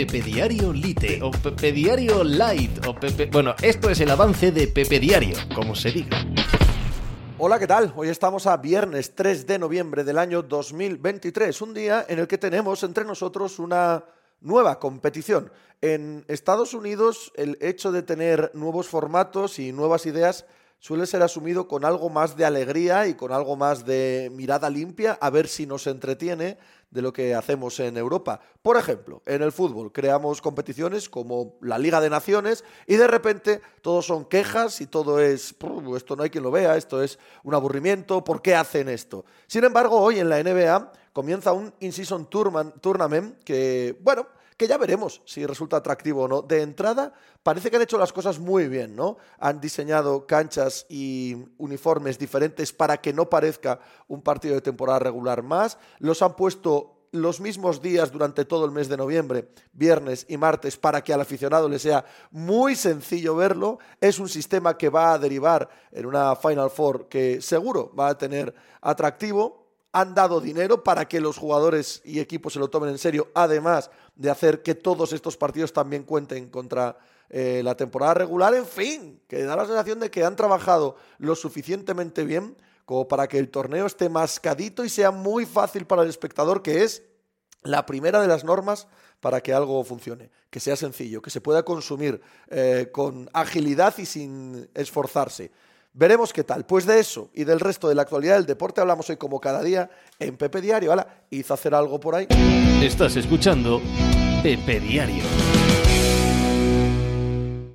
Pepe Diario Lite o Pepe Diario Light o Pepe... Bueno, esto es el avance de Pepe Diario, como se diga. Hola, ¿qué tal? Hoy estamos a viernes 3 de noviembre del año 2023, un día en el que tenemos entre nosotros una nueva competición. En Estados Unidos el hecho de tener nuevos formatos y nuevas ideas suele ser asumido con algo más de alegría y con algo más de mirada limpia a ver si nos entretiene de lo que hacemos en Europa. Por ejemplo, en el fútbol creamos competiciones como la Liga de Naciones y de repente todos son quejas y todo es, esto no hay quien lo vea, esto es un aburrimiento, ¿por qué hacen esto? Sin embargo, hoy en la NBA comienza un In-Season Tournament que, bueno, que ya veremos si resulta atractivo o no. De entrada, parece que han hecho las cosas muy bien, ¿no? Han diseñado canchas y uniformes diferentes para que no parezca un partido de temporada regular más. Los han puesto los mismos días durante todo el mes de noviembre, viernes y martes, para que al aficionado le sea muy sencillo verlo. Es un sistema que va a derivar en una Final Four que seguro va a tener atractivo han dado dinero para que los jugadores y equipos se lo tomen en serio, además de hacer que todos estos partidos también cuenten contra eh, la temporada regular. En fin, que da la sensación de que han trabajado lo suficientemente bien como para que el torneo esté mascadito y sea muy fácil para el espectador, que es la primera de las normas para que algo funcione, que sea sencillo, que se pueda consumir eh, con agilidad y sin esforzarse. Veremos qué tal. Pues de eso y del resto de la actualidad del deporte hablamos hoy como cada día en Pepe Diario. Hala, hizo hacer algo por ahí. Estás escuchando Pepe Diario.